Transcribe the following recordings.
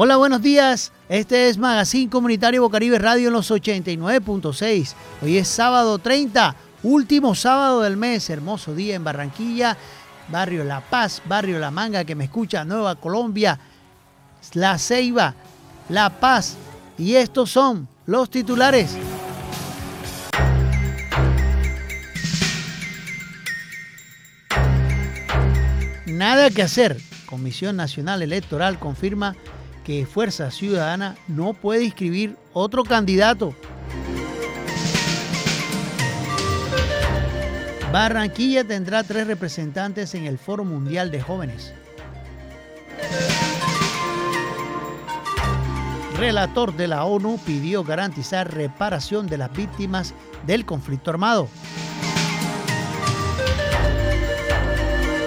Hola, buenos días. Este es Magazine Comunitario Bocaribe Radio en los 89.6. Hoy es sábado 30, último sábado del mes. Hermoso día en Barranquilla, Barrio La Paz, Barrio La Manga que me escucha, Nueva Colombia, La Ceiba, La Paz. Y estos son los titulares. Nada que hacer. Comisión Nacional Electoral confirma que Fuerza Ciudadana no puede inscribir otro candidato. Barranquilla tendrá tres representantes en el Foro Mundial de Jóvenes. Relator de la ONU pidió garantizar reparación de las víctimas del conflicto armado.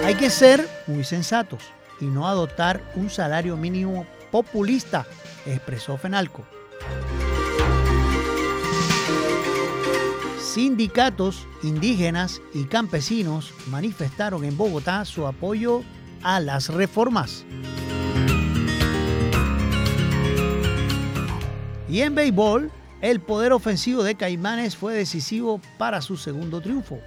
Hay que ser muy sensatos y no adoptar un salario mínimo populista, expresó Fenalco. Sindicatos indígenas y campesinos manifestaron en Bogotá su apoyo a las reformas. Y en béisbol, el poder ofensivo de Caimanes fue decisivo para su segundo triunfo.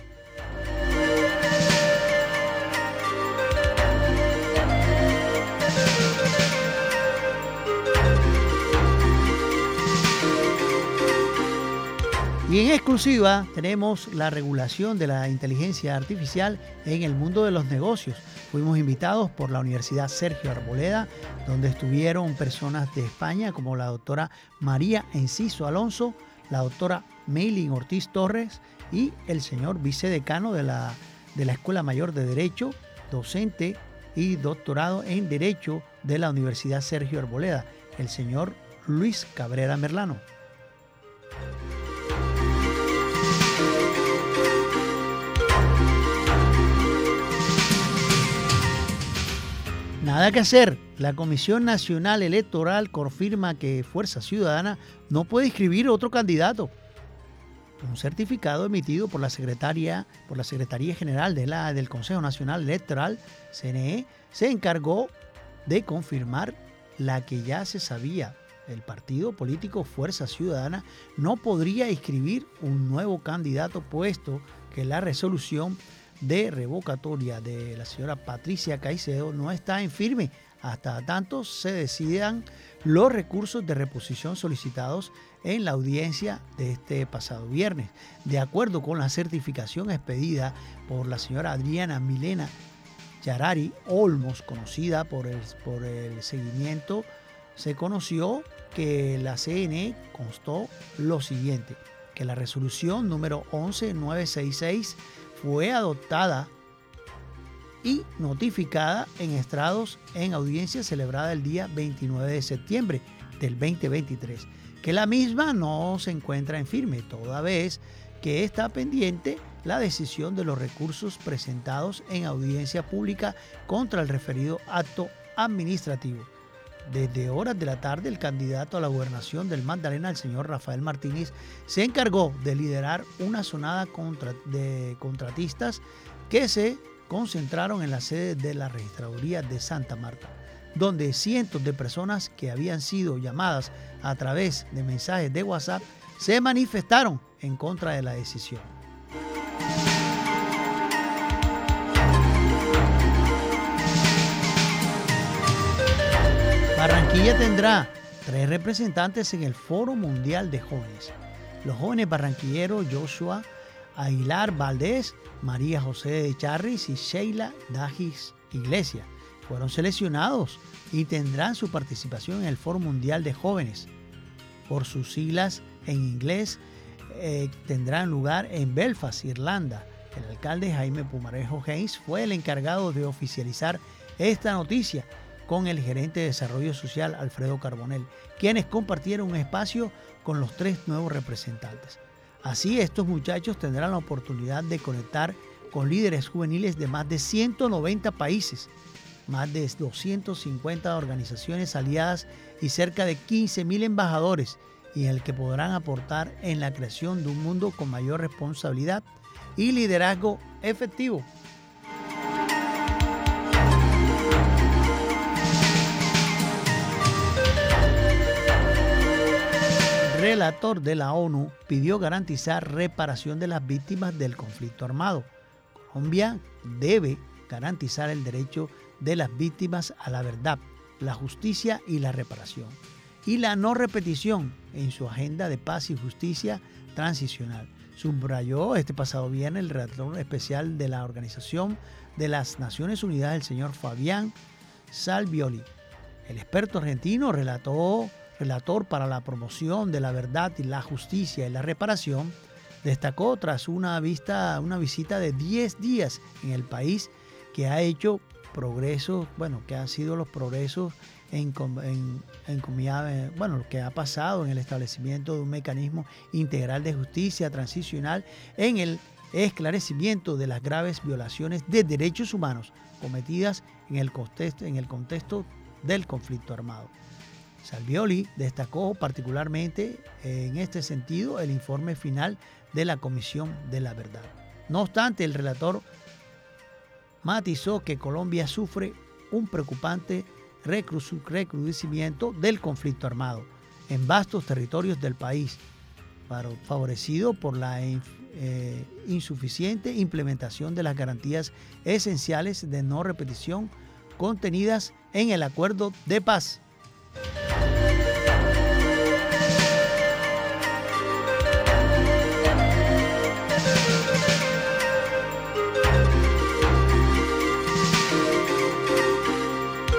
Y en exclusiva tenemos la regulación de la inteligencia artificial en el mundo de los negocios. Fuimos invitados por la Universidad Sergio Arboleda, donde estuvieron personas de España como la doctora María Enciso Alonso, la doctora Meilin Ortiz Torres y el señor vicedecano de la, de la Escuela Mayor de Derecho, docente y doctorado en Derecho de la Universidad Sergio Arboleda, el señor Luis Cabrera Merlano. Nada que hacer. La Comisión Nacional Electoral confirma que Fuerza Ciudadana no puede inscribir otro candidato. Un certificado emitido por la Secretaría, por la Secretaría General de la, del Consejo Nacional Electoral, CNE, se encargó de confirmar la que ya se sabía. El partido político Fuerza Ciudadana no podría inscribir un nuevo candidato puesto que la resolución de revocatoria de la señora Patricia Caicedo no está en firme hasta tanto se decidan los recursos de reposición solicitados en la audiencia de este pasado viernes. De acuerdo con la certificación expedida por la señora Adriana Milena Yarari Olmos, conocida por el, por el seguimiento, se conoció que la CNE constó lo siguiente, que la resolución número 11966 fue adoptada y notificada en estrados en audiencia celebrada el día 29 de septiembre del 2023, que la misma no se encuentra en firme, toda vez que está pendiente la decisión de los recursos presentados en audiencia pública contra el referido acto administrativo. Desde horas de la tarde, el candidato a la gobernación del Magdalena, el señor Rafael Martínez, se encargó de liderar una sonada de contratistas que se concentraron en la sede de la registraduría de Santa Marta, donde cientos de personas que habían sido llamadas a través de mensajes de WhatsApp se manifestaron en contra de la decisión. Barranquilla tendrá tres representantes en el Foro Mundial de Jóvenes. Los jóvenes barranquilleros Joshua Aguilar Valdés, María José de Charris y Sheila Dagis Iglesia fueron seleccionados y tendrán su participación en el Foro Mundial de Jóvenes. Por sus siglas en inglés, eh, tendrán lugar en Belfast, Irlanda. El alcalde Jaime Pumarejo Hayes fue el encargado de oficializar esta noticia con el gerente de Desarrollo Social Alfredo Carbonel, quienes compartieron un espacio con los tres nuevos representantes. Así estos muchachos tendrán la oportunidad de conectar con líderes juveniles de más de 190 países, más de 250 organizaciones aliadas y cerca de 15.000 embajadores, y en el que podrán aportar en la creación de un mundo con mayor responsabilidad y liderazgo efectivo. Relator de la ONU pidió garantizar reparación de las víctimas del conflicto armado. Colombia debe garantizar el derecho de las víctimas a la verdad, la justicia y la reparación, y la no repetición en su agenda de paz y justicia transicional. Subrayó este pasado viernes el relator especial de la Organización de las Naciones Unidas, el señor Fabián Salvioli. El experto argentino relató, relator para la promoción de la verdad y la justicia y la reparación, destacó tras una, vista, una visita de 10 días en el país que ha hecho progresos, bueno, que han sido los progresos en, en, en, bueno, lo que ha pasado en el establecimiento de un mecanismo integral de justicia transicional en el esclarecimiento de las graves violaciones de derechos humanos cometidas en el contexto, en el contexto del conflicto armado. Salvioli destacó particularmente en este sentido el informe final de la Comisión de la Verdad. No obstante, el relator matizó que Colombia sufre un preocupante recrudecimiento del conflicto armado en vastos territorios del país, favorecido por la eh, insuficiente implementación de las garantías esenciales de no repetición contenidas en el acuerdo de paz.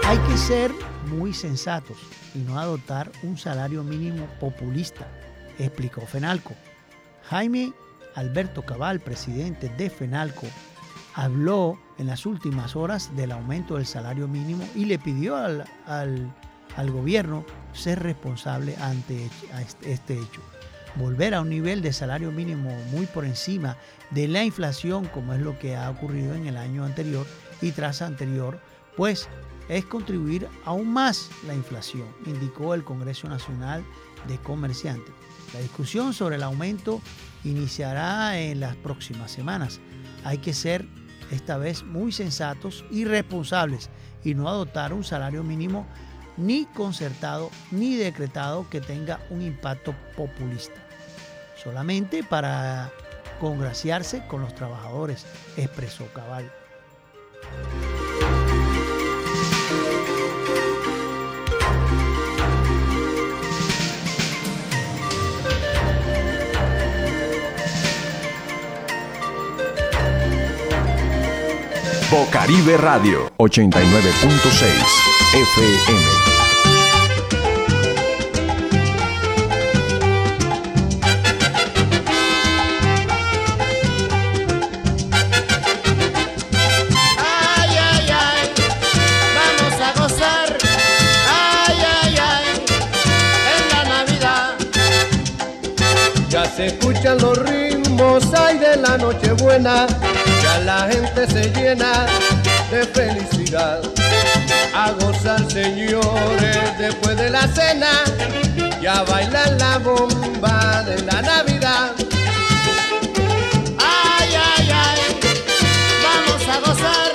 Hay que ser muy sensatos y no adoptar un salario mínimo populista, explicó Fenalco. Jaime Alberto Cabal, presidente de FENALCO, habló en las últimas horas del aumento del salario mínimo y le pidió al, gobierno ser responsable ante este, este hecho. Volver a un nivel de salario mínimo muy por encima de la inflación, como es lo que ha ocurrido en el año anterior y tras anterior, pues es contribuir aún más la inflación, indicó el Congreso Nacional de Comerciantes. La discusión sobre el aumento iniciará en las próximas semanas. Hay que ser esta vez muy sensatos y responsables y no adoptar un salario mínimo ni concertado ni decretado que tenga un impacto populista. Solamente para congraciarse con los trabajadores, expresó Cabal. La Navidad. Ya se escuchan los ritmos, ay de la Nochebuena la gente se llena de felicidad. A gozar, señores, después de la cena, ya bailan la bomba de la Navidad. Ay, ay, ay, vamos a gozar.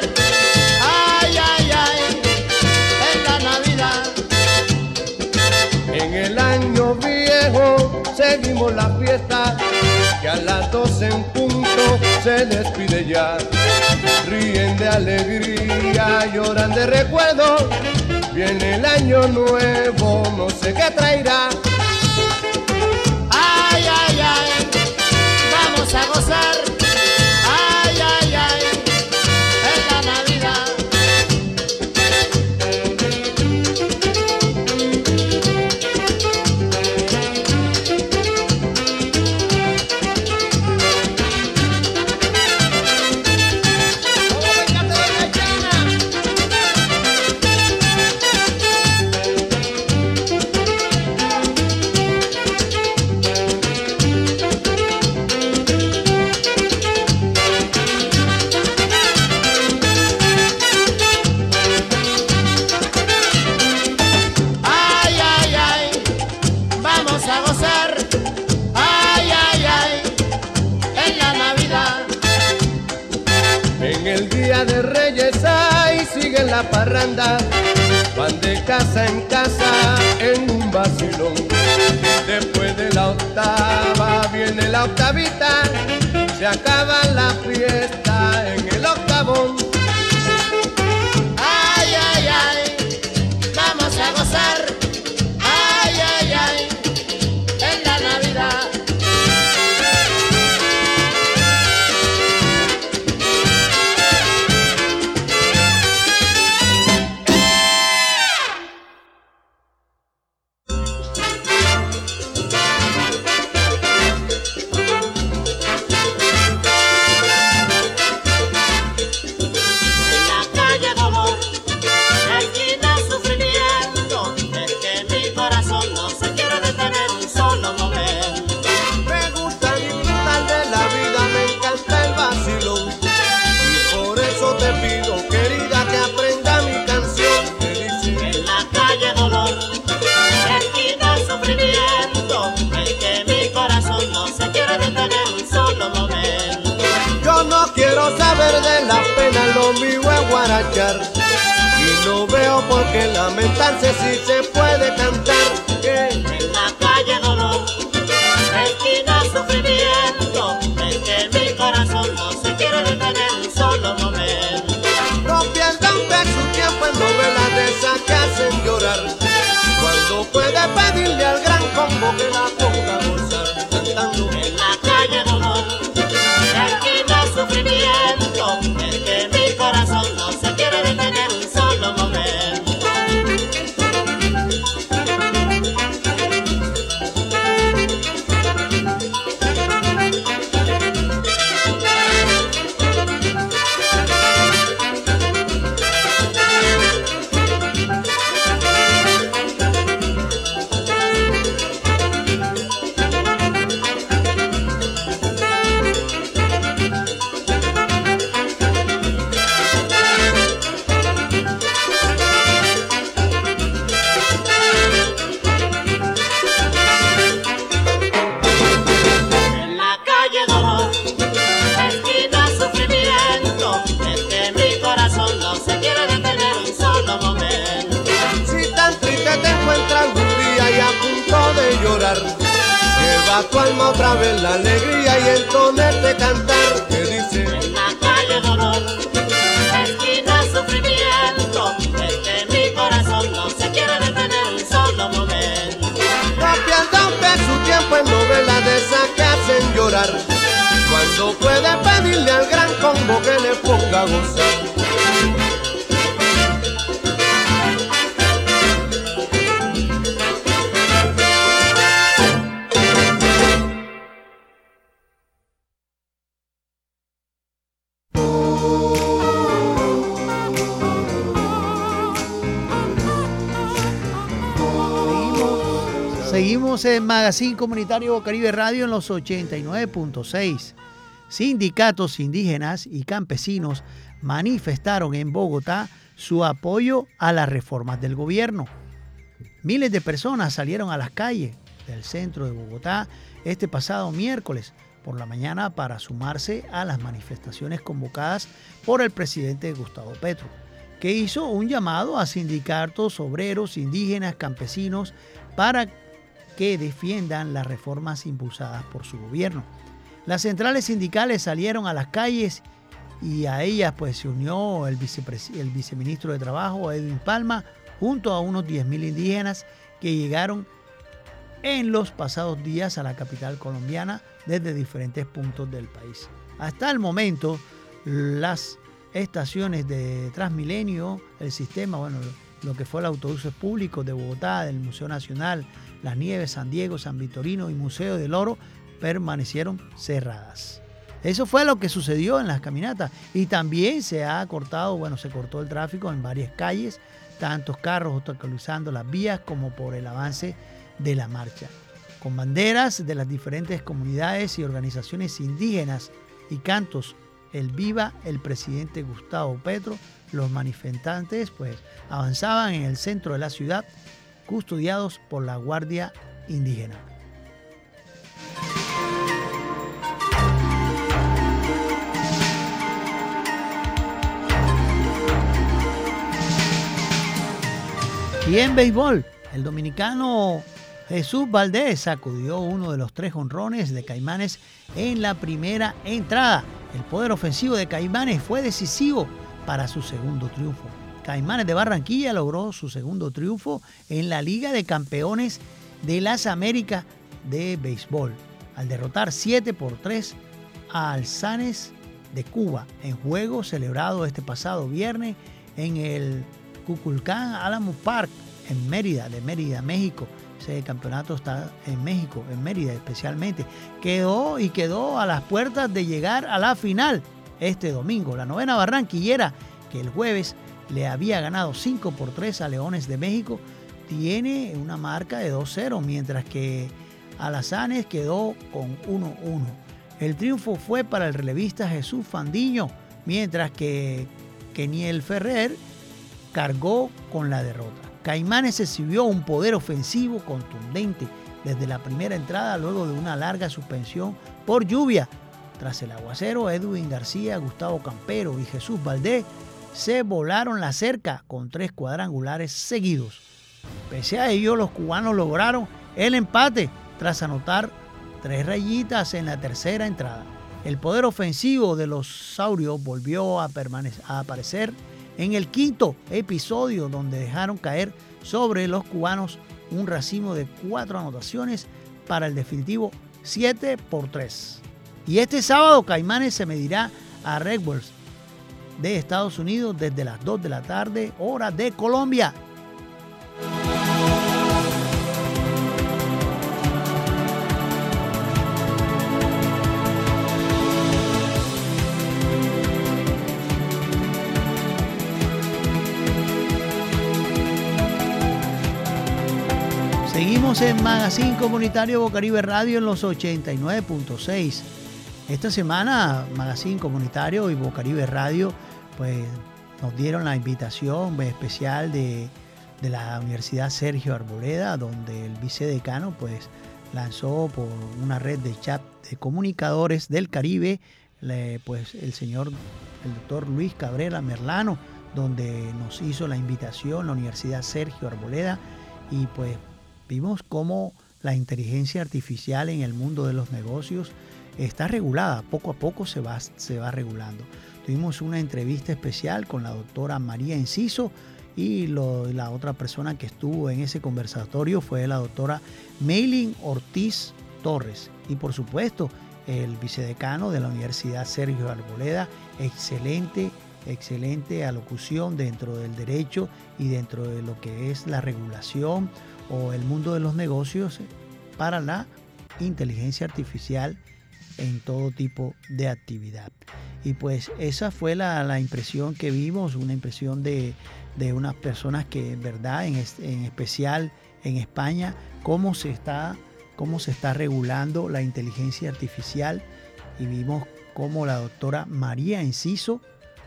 Ay, ay, ay, en la Navidad. En el año viejo seguimos la fiesta, que a las doce en se despide ya. Ríen de alegría, lloran de recuerdo. Viene el año nuevo, no sé qué traerá. Ay, ay, ay, vamos a gozar. Van de casa en casa en un vacilón. Después de la octava viene la octavita, se acaba la fiesta la alegría y el ponerte cantar. Que dice, En la calle dolor, esquina sufrimiento, es que mi corazón no se quiere detener un solo momento. no pierda usted su tiempo en novelas de esas que hacen llorar. Cuando puede pedirle al gran combo que le ponga a gozar. Seguimos en Magazine Comunitario Caribe Radio en los 89.6. Sindicatos indígenas y campesinos manifestaron en Bogotá su apoyo a las reformas del gobierno. Miles de personas salieron a las calles del centro de Bogotá este pasado miércoles por la mañana para sumarse a las manifestaciones convocadas por el presidente Gustavo Petro, que hizo un llamado a sindicatos, obreros, indígenas, campesinos para que defiendan las reformas impulsadas por su gobierno. Las centrales sindicales salieron a las calles y a ellas pues se unió el, el viceministro de Trabajo, Edwin Palma, junto a unos 10.000 indígenas que llegaron en los pasados días a la capital colombiana desde diferentes puntos del país. Hasta el momento, las estaciones de Transmilenio, el sistema, bueno, lo que fue el autobuses públicos de Bogotá, del Museo Nacional, Las Nieves, San Diego, San Vitorino y Museo del Oro permanecieron cerradas. Eso fue lo que sucedió en las caminatas y también se ha cortado, bueno, se cortó el tráfico en varias calles, tantos carros obstaculizando las vías como por el avance de la marcha. Con banderas de las diferentes comunidades y organizaciones indígenas y cantos el viva el presidente Gustavo Petro, los manifestantes pues avanzaban en el centro de la ciudad custodiados por la Guardia Indígena. Y en béisbol, el dominicano Jesús Valdés sacudió uno de los tres honrones de Caimanes en la primera entrada. El poder ofensivo de Caimanes fue decisivo para su segundo triunfo. Caimanes de Barranquilla logró su segundo triunfo en la Liga de Campeones de las Américas de Béisbol, al derrotar 7 por 3 a Alzanes de Cuba en juego celebrado este pasado viernes en el Cuculcán Alamo Park en Mérida, de Mérida, México. Ese campeonato está en México, en Mérida especialmente. Quedó y quedó a las puertas de llegar a la final este domingo. La novena barranquillera, que el jueves le había ganado 5 por 3 a Leones de México, tiene una marca de 2-0, mientras que Alazanes quedó con 1-1. El triunfo fue para el relevista Jesús Fandiño, mientras que Keniel Ferrer cargó con la derrota. Caimanes exhibió un poder ofensivo contundente desde la primera entrada luego de una larga suspensión por lluvia. Tras el aguacero, Edwin García, Gustavo Campero y Jesús Valdés se volaron la cerca con tres cuadrangulares seguidos. Pese a ello, los cubanos lograron el empate tras anotar tres rayitas en la tercera entrada. El poder ofensivo de los saurios volvió a, aparecer en el quinto episodio donde dejaron caer sobre los cubanos un racimo de cuatro anotaciones para el definitivo 7 por 3. Y este sábado Caimanes se medirá a Red de Estados Unidos desde las 2 de la tarde, hora de Colombia. Seguimos en Magazine Comunitario Bocaribe Radio en los 89.6. Esta semana Magazine Comunitario y Bocaribe Radio pues nos dieron la invitación especial de, la Universidad Sergio Arboleda, donde el vicedecano pues lanzó por una red de chat de comunicadores del Caribe, pues el señor, el doctor Luis Cabrera Merlano, donde nos hizo la invitación la Universidad Sergio Arboleda y pues vimos cómo la inteligencia artificial en el mundo de los negocios está regulada, poco a poco se va, se va regulando. Tuvimos una entrevista especial con la doctora María Enciso y la otra persona que estuvo en ese conversatorio fue la doctora Maylin Ortiz Torres. Y por supuesto, el vicedecano de la Universidad Sergio Arboleda, excelente, excelente alocución dentro del derecho y dentro de lo que es la regulación o el mundo de los negocios para la inteligencia artificial en todo tipo de actividad. Y pues esa fue la, impresión que vimos, una impresión de, unas personas que en verdad, en, en, especial en España, cómo se, está, cómo se está regulando la inteligencia artificial. Y vimos cómo la doctora María Enciso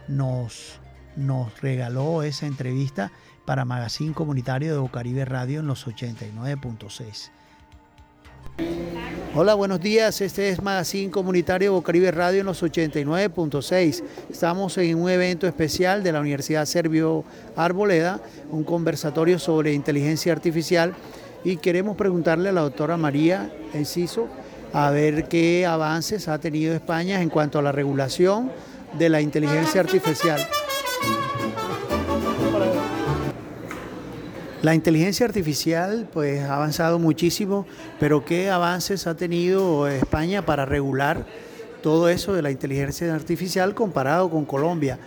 nos, nos regaló esa entrevista para Magazine Comunitario de Bocaribe Radio en los 89.6. Hola, buenos días. Este es Magazine Comunitario Bocaribe Radio en los 89.6. Estamos en un evento especial de la Universidad Servio Arboleda, un conversatorio sobre inteligencia artificial y queremos preguntarle a la doctora María Enciso a ver qué avances ha tenido España en cuanto a la regulación de la inteligencia artificial. La inteligencia artificial pues ha avanzado muchísimo, pero ¿qué avances ha tenido España para regular todo eso de la inteligencia artificial comparado con Colombia?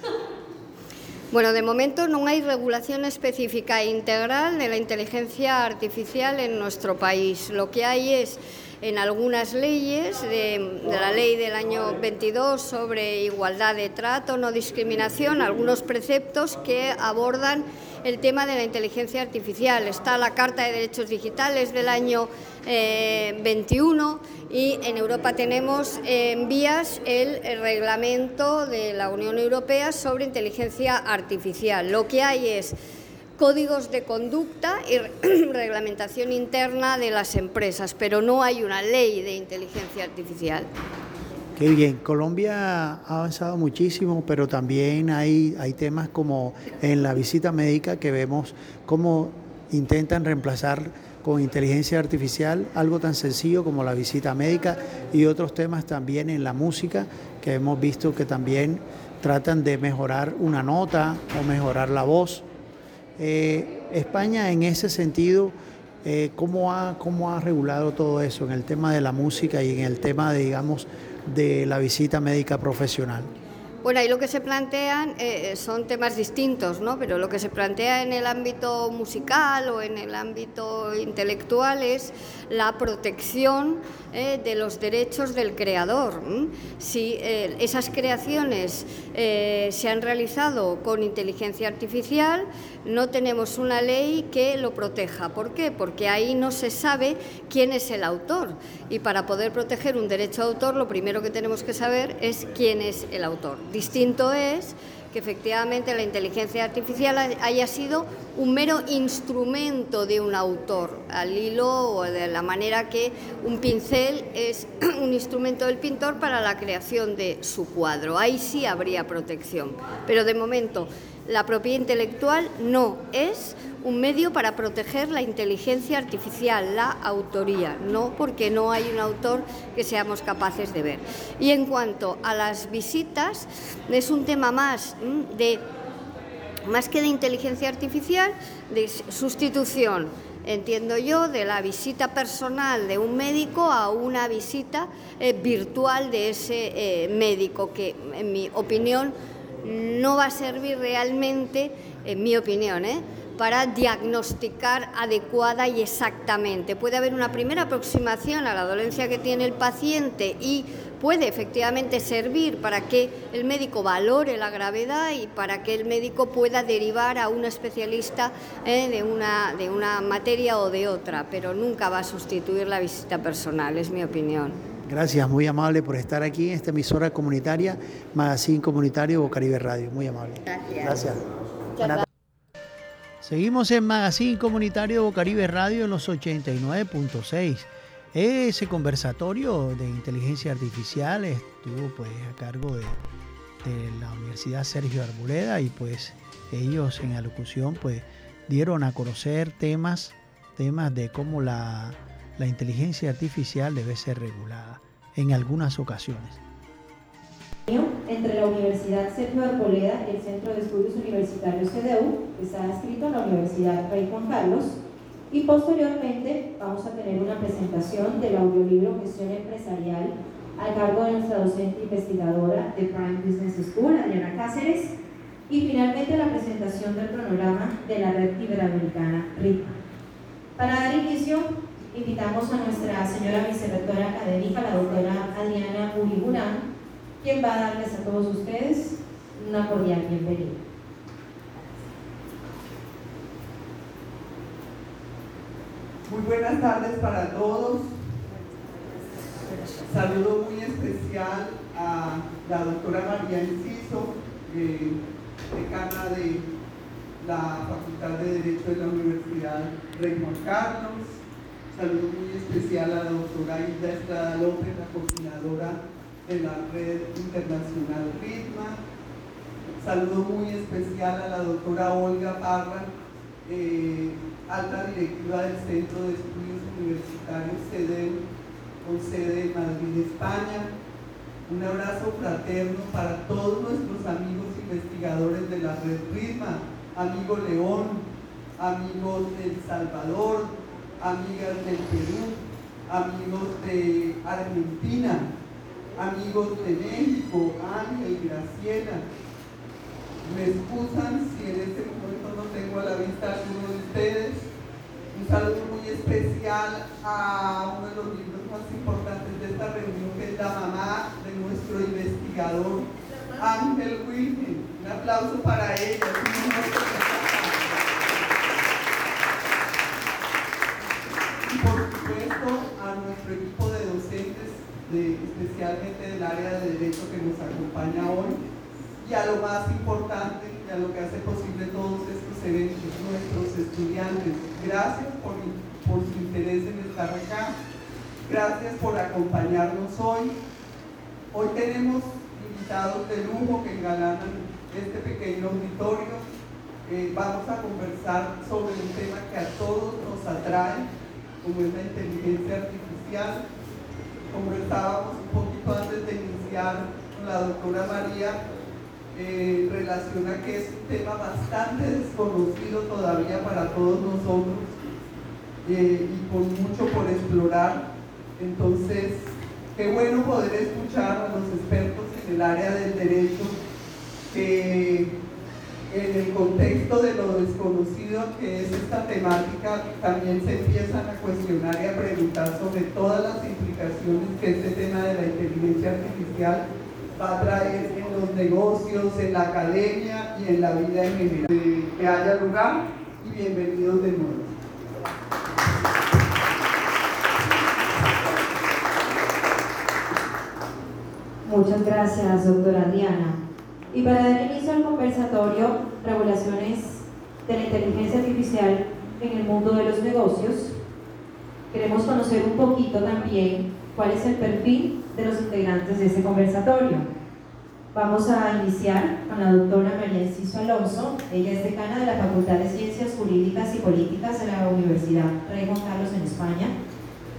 Bueno, de momento no hay regulación específica e integral de la inteligencia artificial en nuestro país. Lo que hay es en algunas leyes, de, la ley del año 22 sobre igualdad de trato, no discriminación, algunos preceptos que abordan el tema de la inteligencia artificial. Está la Carta de Derechos Digitales del año 21 eh, y en Europa tenemos en vías el, reglamento de la Unión Europea sobre inteligencia artificial. Lo que hay es códigos de conducta y reglamentación interna de las empresas, pero no hay una ley de inteligencia artificial. Qué bien, Colombia ha avanzado muchísimo, pero también hay, temas como en la visita médica que vemos cómo intentan reemplazar con inteligencia artificial, algo tan sencillo como la visita médica y otros temas también en la música que hemos visto que también tratan de mejorar una nota o mejorar la voz. Eh, España en ese sentido, eh, ¿cómo, ha, ¿cómo ha regulado todo eso en el tema de la música y en el tema, de, digamos, de la visita médica profesional? Bueno, ahí lo que se plantean eh, son temas distintos, ¿no? Pero lo que se plantea en el ámbito musical o en el ámbito intelectual es la protección eh, de los derechos del creador. Si eh, esas creaciones se han realizado con inteligencia artificial, no tenemos una ley que lo proteja. ¿Por qué? Porque ahí no se sabe quién es el autor. Y para poder proteger un derecho de autor, lo primero que tenemos que saber es quién es el autor. Distinto es que efectivamente la inteligencia artificial haya sido un mero instrumento de un autor, al hilo o de la manera que un pincel es un instrumento del pintor para la creación de su cuadro. Ahí sí habría protección. Pero de momento la propiedad intelectual no es un medio para proteger la inteligencia artificial, la autoría, no porque no hay un autor que seamos capaces de ver. Y en cuanto a las visitas, es un tema más de más que de inteligencia artificial, de sustitución, entiendo yo, de la visita personal de un médico a una visita eh, virtual de ese eh, médico, que en mi opinión no va a servir realmente, en mi opinión, ¿eh? para diagnosticar adecuada y exactamente. Puede haber una primera aproximación a la dolencia que tiene el paciente y puede efectivamente servir para que el médico valore la gravedad y para que el médico pueda derivar a un especialista ¿eh? de, una, de una materia o de otra, pero nunca va a sustituir la visita personal, es mi opinión. Gracias, muy amable por estar aquí en esta emisora comunitaria, Magazine Comunitario Bocaribe Radio. Muy amable. Gracias. Gracias. Seguimos en Magazine Comunitario Bocaribe Radio en los 89.6. Ese conversatorio de inteligencia artificial estuvo pues a cargo de, de, la Universidad Sergio Arboleda y pues ellos en alocución pues dieron a conocer temas, temas de cómo la la inteligencia artificial debe ser regulada en algunas ocasiones. Entre la Universidad Sergio Arboleda y el Centro de Estudios Universitarios CDU, que está inscrito en la Universidad Rey Juan Carlos, y posteriormente vamos a tener una presentación del audiolibro Gestión Empresarial al cargo de nuestra docente investigadora de Prime Business School, Adriana Cáceres, y finalmente la presentación del cronograma de la Red Iberoamericana RIPA. Para dar inicio, invitamos a nuestra señora vicerrectora académica, la doctora Adriana Uriburán, quien va a darles a todos ustedes una cordial bienvenida. Muy buenas tardes para todos. Saludo muy especial a la doctora María Enciso, eh, decana de la Facultad de Derecho de la Universidad Rey Juan Carlos, Saludo muy especial a la doctora Hilda Estrada López, la coordinadora de la Red Internacional RITMA. Saludo muy especial a la doctora Olga Parra, eh, alta directiva del Centro de Estudios Universitarios CEDEM, con sede en Madrid, España. Un abrazo fraterno para todos nuestros amigos investigadores de la Red RITMA, amigo León, amigos del Salvador, amigas del Perú, amigos de Argentina, amigos de México, Ángel, Graciela. Me excusan si en este momento no tengo a la vista a alguno de ustedes. Un saludo muy especial a uno de los libros más importantes de esta reunión, que es la mamá de nuestro investigador, Ángel Wilhelm. Un aplauso para ella. Especialmente del área de Derecho que nos acompaña hoy, y a lo más importante, y a lo que hace posible todos estos eventos, nuestros estudiantes. Gracias por, por su interés en estar acá. Gracias por acompañarnos hoy. Hoy tenemos invitados de lujo que engalanan este pequeño auditorio. Eh, vamos a conversar sobre un tema que a todos nos atrae como es la inteligencia artificial. Conversábamos un poquito antes de iniciar la doctora María eh, relaciona que es un tema bastante desconocido todavía para todos nosotros eh, y con mucho por explorar. Entonces, qué bueno poder escuchar a los expertos en el área del derecho que en el contexto de lo desconocido que es esta temática, también se empiezan a cuestionar y a preguntar sobre todas las implicaciones que este tema de la inteligencia artificial va a traer en los negocios, en la academia y en la vida en general. Que haya lugar y bienvenidos de nuevo. Muchas gracias, doctora Diana. Y para dar inicio al conversatorio, regulaciones de la inteligencia artificial en el mundo de los negocios, queremos conocer un poquito también cuál es el perfil de los integrantes de este conversatorio. Vamos a iniciar con la doctora María Enciso Alonso. Ella es decana de la Facultad de Ciencias Jurídicas y Políticas de la Universidad Rey Juan Carlos en España.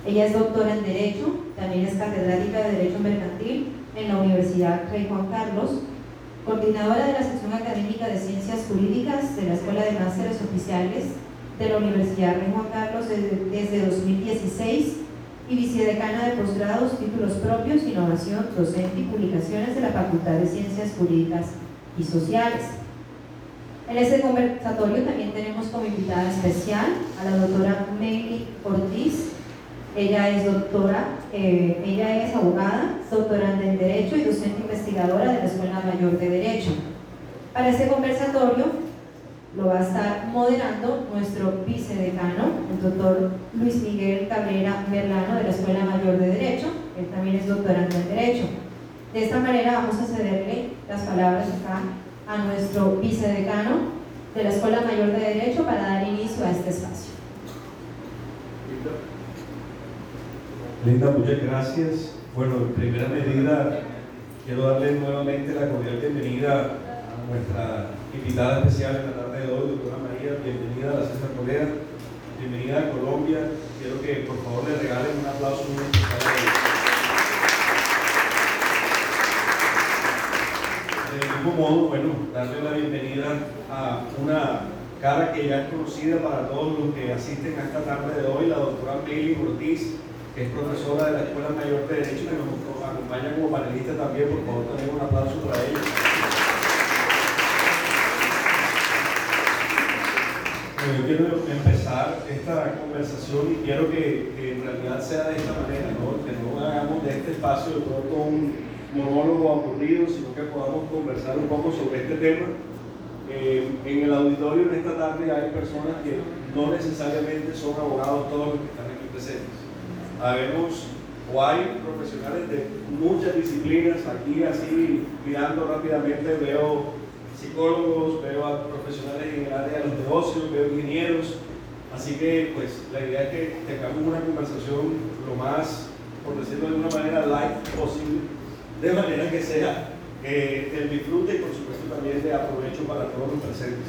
Ella es doctora en Derecho, también es catedrática de Derecho Mercantil en la Universidad Rey Juan Carlos, coordinadora de la sección académica de Ciencias Jurídicas de la Escuela de Másteres Oficiales de la Universidad Rey Juan Carlos desde, desde 2016 y vicedecana de posgrados, títulos propios, innovación, docente y publicaciones de la Facultad de Ciencias Jurídicas y Sociales. En este conversatorio también tenemos como invitada especial a la doctora Meli Ortiz. Ella es doctora, eh, ella es abogada, doctorante en Derecho y docente investigadora de la Escuela Mayor de Derecho. Para este conversatorio lo va a estar moderando nuestro vicedecano, el doctor Luis Miguel Cabrera Merlano de la Escuela Mayor de Derecho, él también es doctorante en Derecho. De esta manera vamos a cederle las palabras acá a nuestro vicedecano de la Escuela Mayor de Derecho para dar inicio a este espacio. Linda, muchas gracias. Bueno, en primera medida, quiero darle nuevamente la cordial bienvenida a nuestra invitada especial en la tarde de hoy, doctora María. Bienvenida a la César Colera, bienvenida a Colombia. Quiero que por favor le regalen un aplauso muy especial. Del mismo modo, bueno, darle la bienvenida a una cara que ya es conocida para todos los que asisten a esta tarde de hoy, la doctora Meli Ortiz, que es profesora de la Escuela Mayor de Derecho, que nos acompaña como panelista también. Por favor, también un aplauso para ella. Bueno, yo quiero empezar esta conversación y quiero que, en realidad sea de esta manera, ¿no? que no hagamos de este espacio de pronto un monólogo aburrido, sino que podamos conversar un poco sobre este tema. Eh, en el auditorio en esta tarde hay personas que no necesariamente son abogados todos los que están aquí presentes. Habemos o hay profesionales de muchas disciplinas, aquí así mirando rápidamente veo psicólogos, veo a profesionales en el área de los negocios, veo ingenieros, así que pues la idea es que tengamos una conversación lo más, por decirlo de una manera, light posible, de manera que sea eh, del disfrute y por supuesto también de aprovecho para todos los presentes.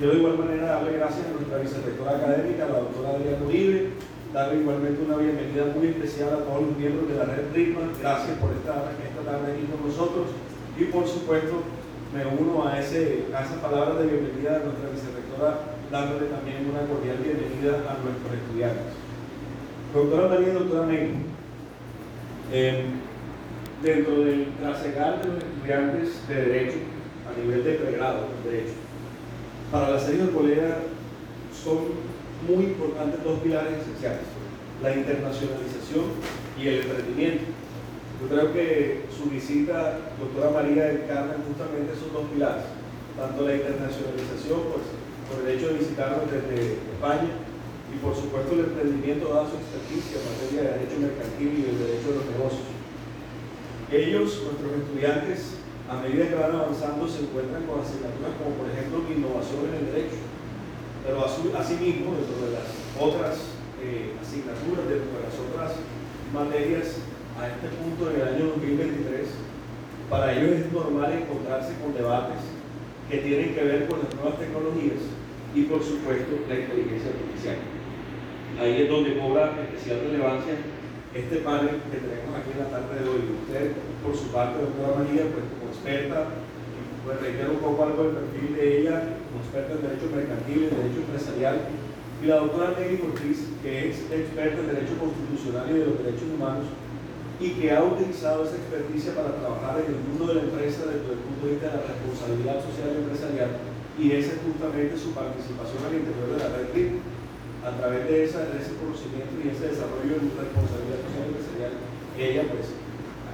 Yo de igual manera darle gracias a nuestra vicerrectora académica, la doctora Adriana Uribe, darle igualmente una bienvenida muy especial a todos los miembros de la red RITMA. Gracias por estar esta tarde aquí con nosotros. Y por supuesto, me uno a, ese, a esas palabras de bienvenida de nuestra vicerrectora, dándole también una cordial bienvenida a nuestros estudiantes. Doctora María y doctora Meli, eh, dentro del trasegar de los estudiantes de Derecho, a nivel de pregrado en Derecho, para la serie de colega son muy importantes dos pilares esenciales, la internacionalización y el emprendimiento. Yo creo que su visita, doctora María, encarna justamente esos dos pilares, tanto la internacionalización, pues por el hecho de visitarnos desde España, y por supuesto el emprendimiento dada su experticia en materia de derecho mercantil y el derecho de los negocios. Ellos, nuestros estudiantes, a medida que van avanzando, se encuentran con asignaturas como por ejemplo innovación en el derecho, pero asimismo dentro de las otras eh, asignaturas, dentro de las otras materias, a este punto en el año 2023, para ellos es normal encontrarse con debates que tienen que ver con las nuevas tecnologías y por supuesto la inteligencia artificial. ahí es donde cobra especial relevancia este panel que tenemos aquí en la tarde de hoy. Usted, por su parte, doctora María, pues como experta, pues reitero un poco algo del perfil de ella, como experta en Derecho Mercantil, en Derecho Empresarial, y la doctora Nelly Ortiz, que es experta en Derecho Constitucional y de los Derechos Humanos, y que ha utilizado esa experticia para trabajar en el mundo de la empresa desde el punto de vista de la responsabilidad social y empresarial, y esa es justamente su participación al interior de la red RIP a través de, ese conocimiento y ese desarrollo de responsabilidad social empresarial, ella pues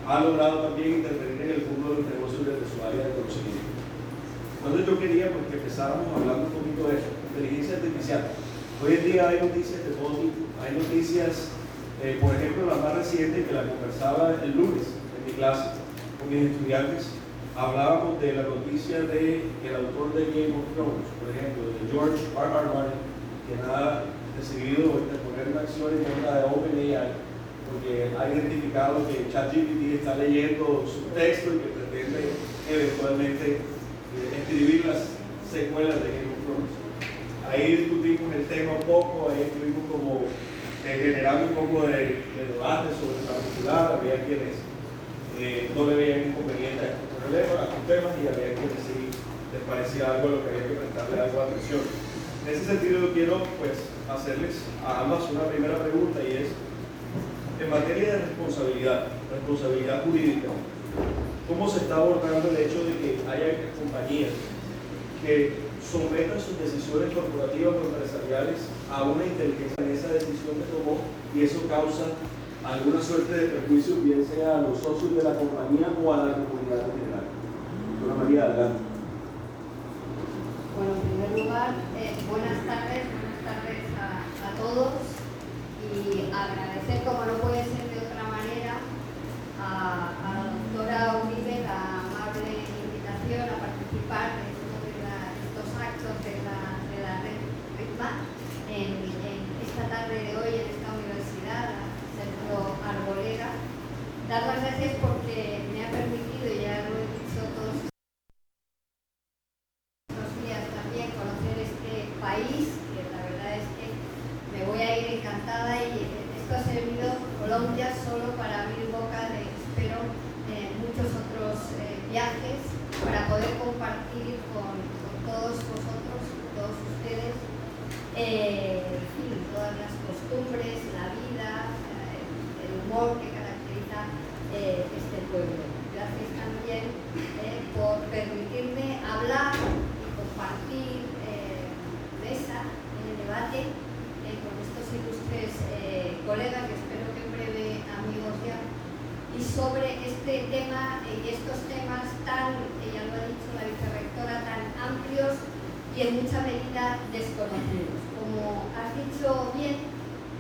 ha logrado también intervenir en el mundo de los negocios desde su área de conocimiento. Entonces yo quería pues, que empezáramos hablando un poquito de eso, inteligencia artificial. Hoy en día hay noticias de todo tipo, hay noticias, eh, por ejemplo, la más reciente que la conversaba el lunes en mi clase con mis estudiantes, hablábamos de la noticia de el autor de Game of Thrones, por ejemplo, de George R. R. Martin, que nada decidido poner una acción en contra de OpenAI porque ha identificado que ChatGPT está leyendo su texto y que pretende eventualmente escribir las secuelas de Game of Thrones. Ahí discutimos el tema un poco, ahí estuvimos como eh, generando un poco de, debate sobre la particular, había quienes eh, no le veían inconveniente a estos problemas, a estos temas y había quienes sí les parecía algo a lo que había que prestarle algo de atención. En ese sentido yo quiero pues hacerles a ambas una primera pregunta y es, en materia de responsabilidad, responsabilidad jurídica, ¿cómo se está abordando el hecho de que haya compañías que sometan sus decisiones corporativas o empresariales a una inteligencia en esa decisión que tomó y eso causa alguna suerte de perjuicio, bien sea a los socios de la compañía o a la comunidad en general? Dona María, adelante. Bueno, en primer lugar, eh, buenas tardes, todos y agradecer, como no puede ser de otra manera, a, la doctora Uribe la amable invitación a participar de, estos actos de la, de la red en, esta tarde de hoy en esta universidad, Centro Arbolera. Dar las gracias porque me ha permitido, ya lo he dicho todos estos días también, conocer este país y esto ha servido Colombia solo para abrir boca de, espero, eh, muchos otros eh, viajes para poder compartir con, todos vosotros, todos ustedes, eh, todas las costumbres, la vida, el humor que caracteriza este pueblo. Gracias también por permitirme hablar y compartir mesa en el debate ilustres eh, colegas, que espero que en breve amigos ya, y sobre este tema y estos temas tan, ya lo ha dicho la vicerrectora, tan amplios en mucha medida desconocidos. Como has dicho bien,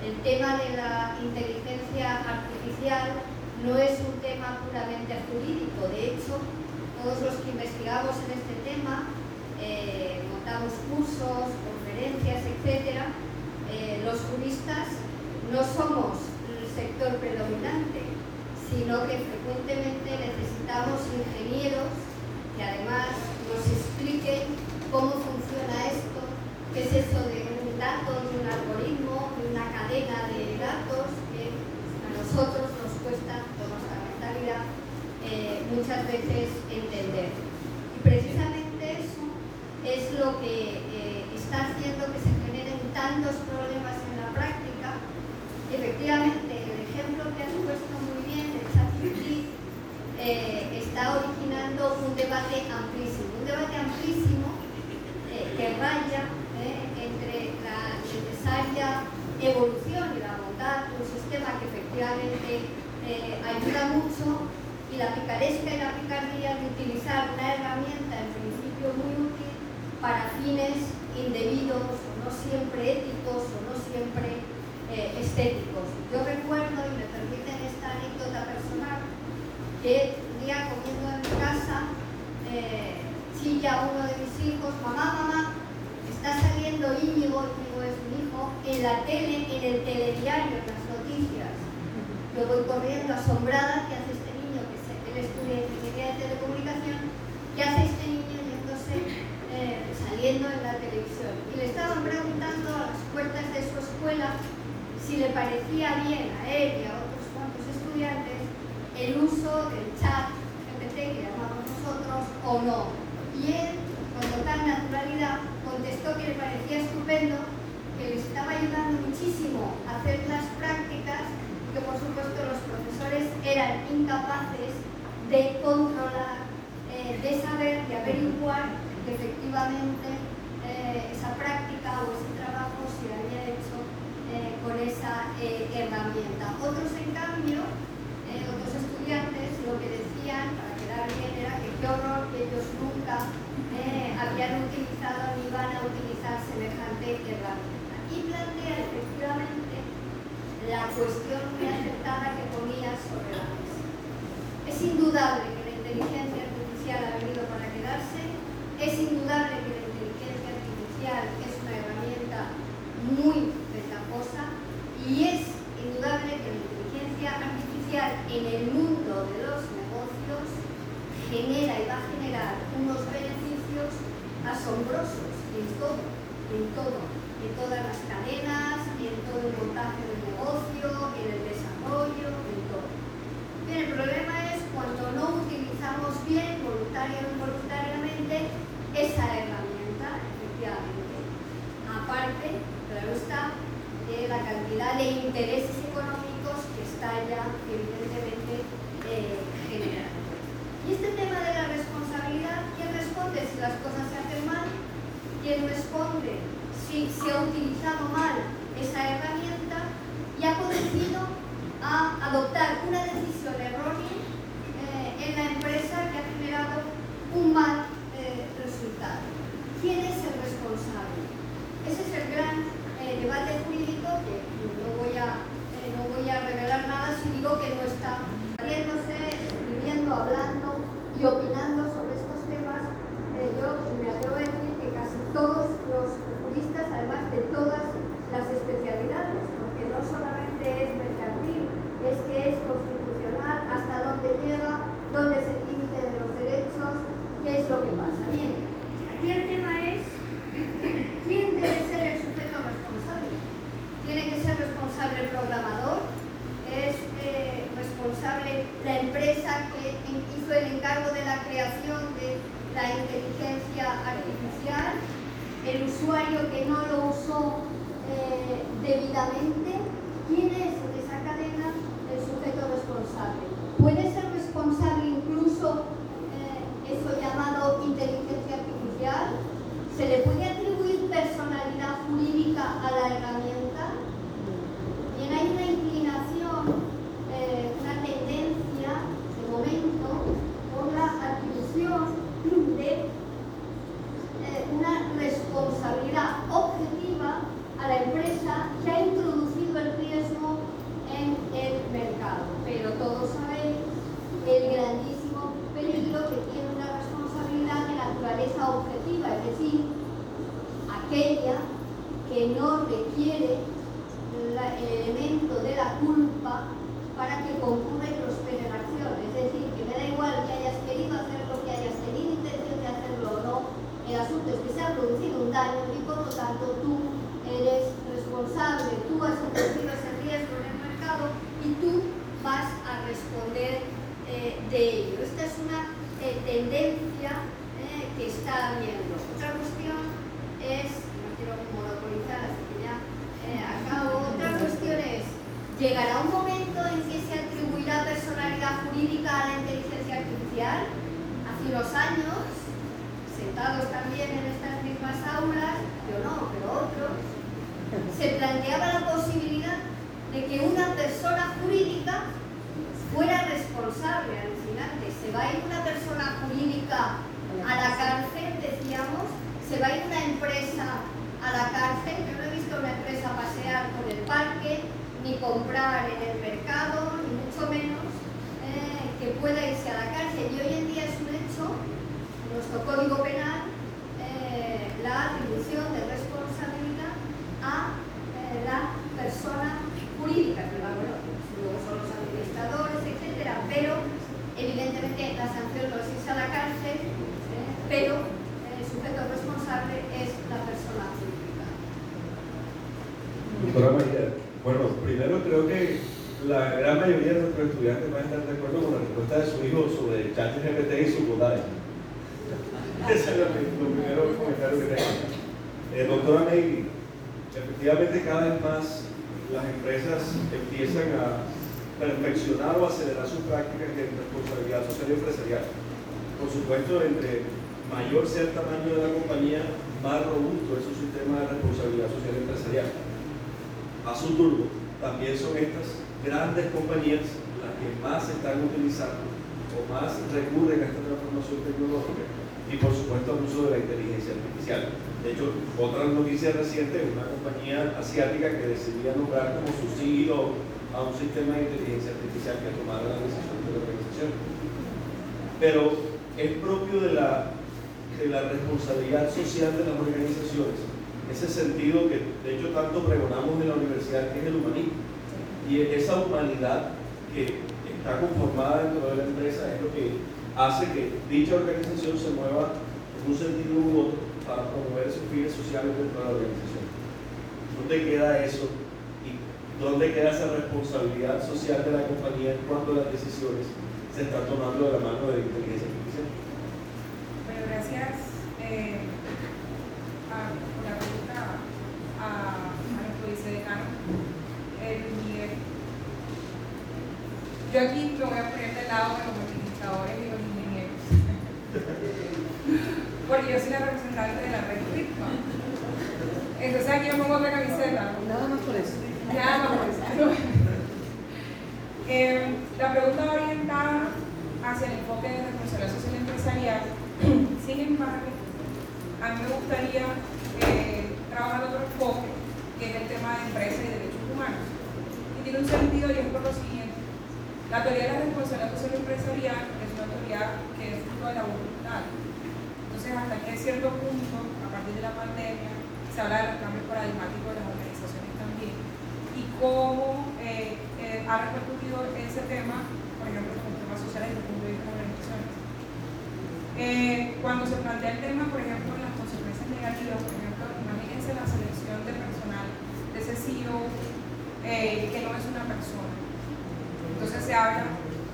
el tema de la inteligencia artificial no es un tema puramente jurídico, de hecho, todos los que investigamos en este tema, eh, montamos cursos, conferencias, etcétera, eh, los juristas no somos el sector predominante, sino que frecuentemente necesitamos ingenieros que además nos expliquen cómo funciona qué es eso de un dato, de un algoritmo, de una cadena de datos que a nosotros nos cuesta, por nuestra mentalidad, eh, muchas veces entender. Y precisamente eso es lo que eh, está haciendo que se tantos problemas en la práctica, efectivamente el ejemplo que has puesto muy bien de ChatGPT eh, está originando un debate amplísimo, un debate amplísimo eh, que raya eh, entre la necesaria evolución y la bondad de un sistema que efectivamente ayuda mucho y la picaresca y la picardía de utilizar una herramienta en principio muy útil para fines indebidos o no siempre éticos o no siempre eh, estéticos. Yo recuerdo, y me permiten esta anécdota personal, que un día comiendo en mi casa, eh, chilla uno de mis hijos, mamá, mamá, está saliendo Íñigo, Íñigo es mi hijo, en la tele, en el telediario, en las noticias. Yo voy corriendo asombrada, ¿qué hace este niño? Que se, él estudia ingeniería de telecomunicación, ¿qué hace este niño yéndose en la televisión. Y le estaban preguntando a las puertas de su escuela si le parecía bien a él y a otros cuantos estudiantes el uso del chat GPT que llamamos nosotros o no. Y él, con total naturalidad, contestó que le parecía estupendo, que les estaba ayudando muchísimo a hacer las prácticas, que por supuesto los profesores eran incapaces de controlar, eh, de saber, de averiguar que efectivamente eh, esa práctica o ese trabajo se había hecho eh, con esa herramienta. Otros, en cambio, otros estudiantes lo que decían, para quedar bien, era que qué horror que ellos nunca habían utilizado ni van a utilizar semejante herramienta. Y plantea efectivamente la cuestión muy aceptada que ponía sobre la mesa. Es indudable que la inteligencia artificial ha venido para quedarse, es indudable que la inteligencia artificial es una herramienta muy ventajosa y es indudable que la inteligencia artificial en el mundo de los negocios genera y va a generar unos beneficios asombrosos en todo, en todo, en todas las cadenas, en todo el montaje del negocio, en el desarrollo, en todo. Bien, el problema es cuando no utilizamos bien, esa herramienta, efectivamente. Aparte, claro está, de la cantidad de intereses económicos que está ya, evidentemente, eh, generando. Y este tema de la responsabilidad, ¿quién responde si las cosas se hacen mal? ¿Quién responde si se ha utilizado mal esa herramienta y ha conducido a adoptar una decisión errónea eh, en la empresa que ha generado un mal eh, resultado? ¿Quién es el responsable? Ese es el gran eh, debate jurídico que no voy, a, no voy a revelar nada si digo que no está riéndose, escribiendo, hablando y opinando sobre estos temas, eh, yo me atrevo a decir que casi todos los juristas, además de todas las especialidades, porque no solamente es mercantil, es que es constitucional, hasta dónde llega, dónde es el límite de los derechos, qué es lo que pasa. Bien, aquí el tema es quién debe ser el sujeto responsable. Tiene que ser responsable el programador, es eh, responsable la empresa que hizo el encargo de la creación de la inteligencia artificial, el usuario que no lo usó eh, debidamente, ¿quién es en esa cadena el sujeto responsable? Puede ser responsable incluso eh, eso llamado inteligencia artificial, se le puede atribuir personalidad jurídica a la herramienta, bien hay una inclinación eh, una tendencia de momento por la atribución de eh, una responsabilidad objetiva a la empresa que ha introducido el riesgo en el mercado. Pero todos sabéis el grandísimo peligro que tiene una responsabilidad de objetiva, es decir, aquella que no requiere el elemento de la culpa para que concurra y prospere la acción. Es decir, que me da igual que hayas querido hacerlo, que hayas tenido intención de hacerlo o no, el asunto es que se ha producido un daño y por lo tanto tú eres responsable, tú has introducido ese riesgo en el mercado y tú vas a responder eh, de ello. Esta es una eh, tendencia eh, que está habiendo. Otra cuestión es, no quiero monopolizar, así que ya acabo, otra cuestión es, llegará un momento en que se atribuirá personalidad jurídica a la inteligencia artificial. Hace unos años, sentados también en estas mismas aulas, yo no, pero otros, se planteaba la posibilidad de que una persona jurídica fuera responsable, alucinante. Se va a ir una persona jurídica a la cárcel, decíamos, se va a ir una empresa a la cárcel. Yo no he visto una empresa pasear por el parque, ni comprar en el mercado, ni mucho menos eh, que pueda irse a la cárcel. Y hoy en día es un hecho, en nuestro Código Penal, eh, la atribución de responsabilidad a eh, la persona jurídica, que luego son los administradores, etcétera, pero evidentemente la sanción no es irse a la cárcel, pero el sujeto responsable es la persona jurídica. Doctora María, Bueno, primero creo que la gran mayoría de nuestros estudiantes van a estar de acuerdo con la respuesta de su hijo sobre el chat GPT y su bondades. Ese es el primero comentario que tengo. Eh, doctora May, efectivamente cada vez más las empresas empiezan a perfeccionar o acelerar sus prácticas de responsabilidad social y empresarial. Por supuesto, entre mayor sea el tamaño de la compañía, más robusto es su sistema de responsabilidad social y empresarial. A su turno, también son estas grandes compañías las que más están utilizando o más recurren a esta transformación tecnológica y por supuesto al uso de la inteligencia artificial. De hecho, otra noticia reciente, una compañía asiática que decidía nombrar como su CEO a un sistema de inteligencia artificial que tomara la decisión de la organización. Pero es propio de la, de la responsabilidad social de las organizaciones, ese sentido que de hecho tanto pregonamos en la universidad, que es el humanismo. Y esa humanidad que está conformada dentro de la empresa es lo que hace que dicha organización se mueva en un sentido u otro para promover sus fines sociales dentro de la organización. ¿Dónde queda eso? ¿Y dónde queda esa responsabilidad social de la compañía cuando las decisiones se están tomando de la mano de la inteligencia artificial? Bueno, gracias eh, a, por la pregunta a, a nuestro vicedecano, eh, Miguel. Yo aquí me voy a poner del lado de y los ingenieros. Porque yo soy la representante de la red Ritmo. Entonces aquí yo pongo otra camiseta. Nada más por eso. Nada más por eso. Eh, la pregunta va orientada hacia el enfoque de responsabilidad social empresarial. Sin embargo, a mí me gustaría eh, trabajar otro enfoque, que es el tema de empresa y derechos humanos. Y tiene un sentido y es por lo siguiente. La teoría de la responsabilidad social empresarial es una teoría que es fruto de la voluntad. Entonces, hasta que cierto punto, a partir de la pandemia, se habla de los cambios paradigmáticos de las organizaciones también. Y cómo eh, eh, ha repercutido ese tema, por ejemplo, con temas sociales desde el punto de vista de organizaciones. Eh, cuando se plantea el tema, por ejemplo, en las consecuencias negativas, por ejemplo, imagínense la selección de personal de ese CEO que no es una persona. Entonces se habla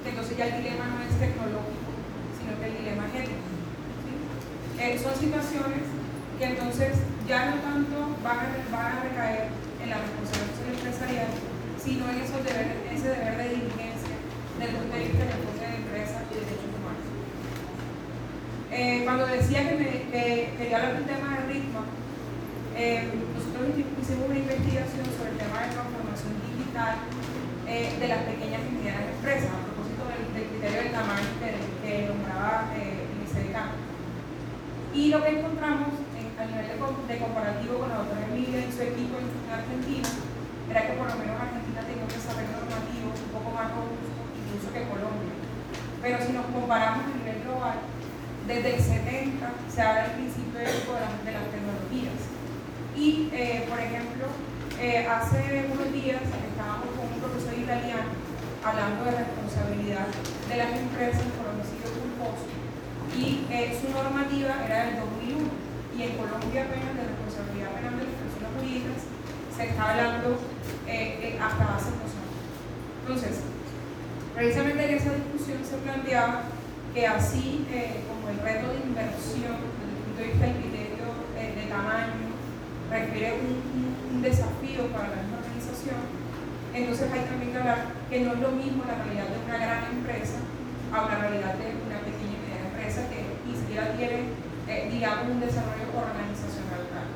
que entonces ya el dilema no es tecnológico, sino que el dilema es ético. Eh, son situaciones que entonces ya no tanto van a, recaer en la responsabilidad empresarial, sino en esos deberes, ese deber de diligencia del punto de vista del de empresa y derechos humanos. Eh, cuando decía que, me, que quería hablar del tema del ritmo, eh, nosotros hicimos una investigación sobre el tema de transformación digital eh, de las pequeñas y medianas empresas, a propósito del, del criterio del tamaño que, que nombraba eh, Y lo que encontramos en, a nivel de, de, comparativo con la doctora Emilia y su equipo en, en Argentina era que por lo menos Argentina tenía un desarrollo normativo un poco más robusto incluso que Colombia. Pero si nos comparamos a nivel global, desde el 70 se habla del principio de, de las tecnologías. Y, eh, por ejemplo, eh, hace unos días estábamos con un profesor italiano hablando de responsabilidad de las empresas por homicidio culposo y eh, su normativa era del 2001 y en Colombia apenas de responsabilidad penal de las personas jurídicas se está hablando hasta hace dos años. Entonces, precisamente en esa discusión se planteaba que así como el reto de inversión desde el punto de vista del criterio de tamaño requiere un, desafío para la misma organización, entonces hay también que hablar que no es lo mismo la realidad de una gran empresa a una realidad de una pequeña y mediana empresa que ni siquiera tiene, eh, digamos, un desarrollo organizacional tal.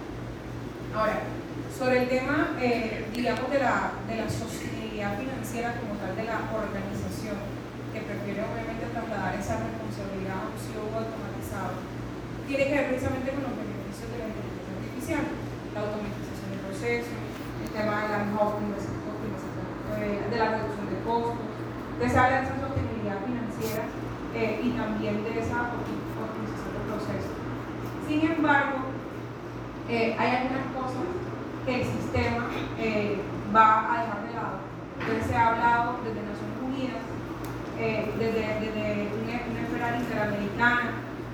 Ahora, sobre el tema, eh, digamos, de la, de la sostenibilidad financiera como tal de la organización, que prefiere obviamente trasladar esa responsabilidad a un CEO automatizado, tiene que ver precisamente con los beneficios de la inteligencia artificial la automatización del proceso, el tema de la mejor de la reducción de costos, de esa, de esa sostenibilidad financiera eh, y también de esa optimización del proceso. Sin embargo, eh, hay algunas cosas que el sistema eh, va a dejar de lado. Entonces se ha hablado desde Naciones Unidas, desde, desde una, una esfera interamericana,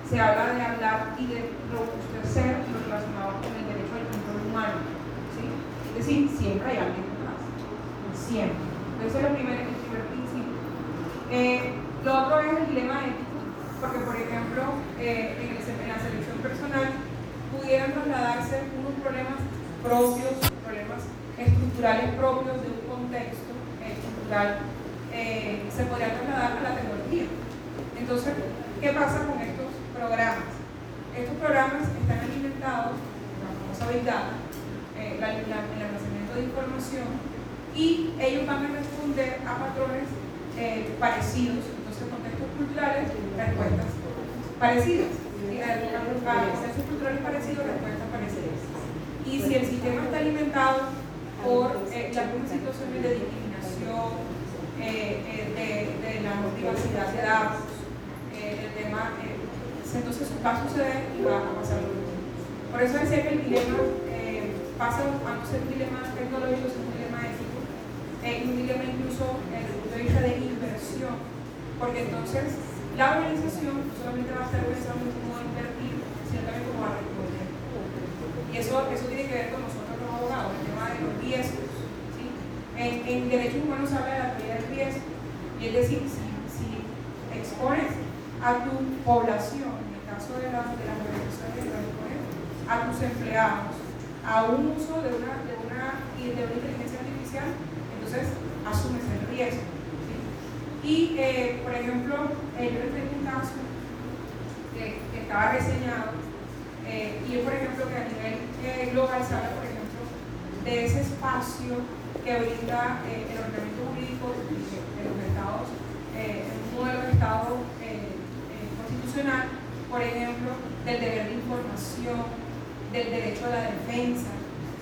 se habla de hablar y de robustecer lo relacionado con el derecho al control humano. Es decir, siempre hay alguien detrás. siempre. Ese es el primer, el primer principio. Lo otro es el dilema ético, porque por ejemplo, eh, en, la selección personal pudieran trasladarse unos problemas propios, problemas estructurales propios de un contexto cultural, eh, se podrían trasladar a la tecnología. Entonces, ¿qué pasa con estos programas? Estos programas están alimentados la famosa Big Data, eh, la- la- el almacenamiento de información, y ellos van a responder a patrones eh, parecidos, entonces contextos culturales, respuestas parecidas. Contextos culturales parecidos, respuestas parecidas. Y si el sistema está alimentado por eh, mismas situaciones de discriminación, eh, eh, de, de la privacidad de datos, eh, el tema, eh, entonces va a suceder y va a pasar mismo. Por eso decía que el dilema pasa a no ser un dilema tecnológico, sino un dilema ético, eh, un dilema incluso desde el punto de vista de inversión, porque entonces la organización solamente va a estar pensando en cómo invertir, sino también cómo va a responder. Y eso, eso tiene que ver con nosotros los abogados, el tema de los riesgos. En, en derechos humanos se habla de la teoría del riesgo, y es decir, si, si expones a tu población, en el caso de, la- de las organizaciones de la a tus empleados, a un uso de una, de una, de una inteligencia artificial, entonces asumes el riesgo. Y, eh, por ejemplo, eh, yo les tengo un caso que, estaba reseñado, eh, y es, por ejemplo, que a nivel eh, global se habla, por ejemplo, de ese espacio que brinda el ordenamiento jurídico de los estados, un modelo de estado constitucional, por ejemplo, del deber de información, del derecho a la defensa.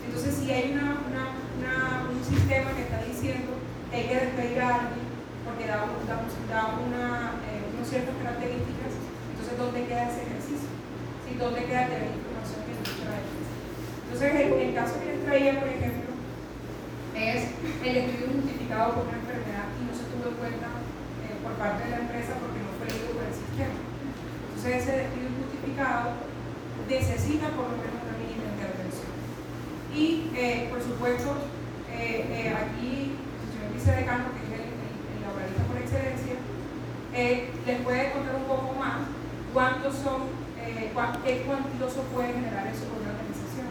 Entonces, si hay una, una- una- un sistema que está diciendo que hay que despedir a alguien porque da, da, da una, eh, unas ciertas características, entonces, ¿dónde queda ese ejercicio? ¿Sí? ¿Dónde queda de información derecho a la defensa? Entonces, el, el caso que les traía, por ejemplo, es el estudio justificado por una enfermedad y no se tuvo en cuenta eh, por parte de la empresa porque no fue leído por el sistema. Entonces, ese despido injustificado necesita por lo menos. Y, eh, por supuesto, eh, eh, aquí el señor vicedecano, que es el, el, laboralista por excelencia, eh, les puede contar un poco más cuántos son, qué cuantioso puede generar eso con una organización.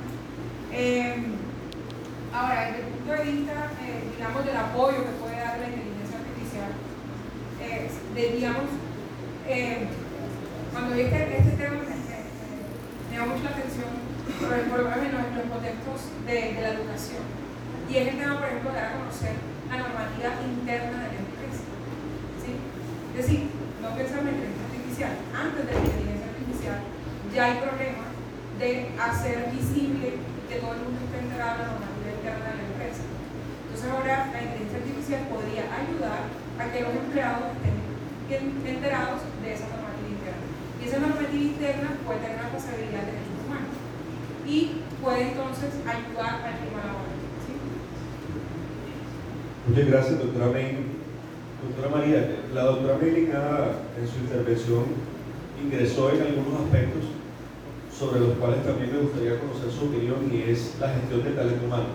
Ahora, desde el punto de vista, digamos, del apoyo que puede dar la inteligencia artificial, de, digamos, cuando vi este, este tema me, me- me mucho la atención, menos en los contextos de, de la educación. Y es el tema, por ejemplo, de dar a conocer la normativa interna de la empresa. ¿sí? Es decir, no pensar en la inteligencia artificial. Antes de la inteligencia artificial ya hay problemas de hacer visible que todo el mundo esté enterado de la normativa interna de la empresa. Entonces ahora la inteligencia artificial podría ayudar a que los empleados estén enterados de esa normativa interna. Y esa normativa interna puede tener una pasabilidad de y puede entonces ayudar al clima laboral. ¿sí? Muchas gracias, doctora May. Doctora María, la doctora Mélica en su intervención ingresó en algunos aspectos sobre los cuales también me gustaría conocer su opinión y es la gestión del talento humano.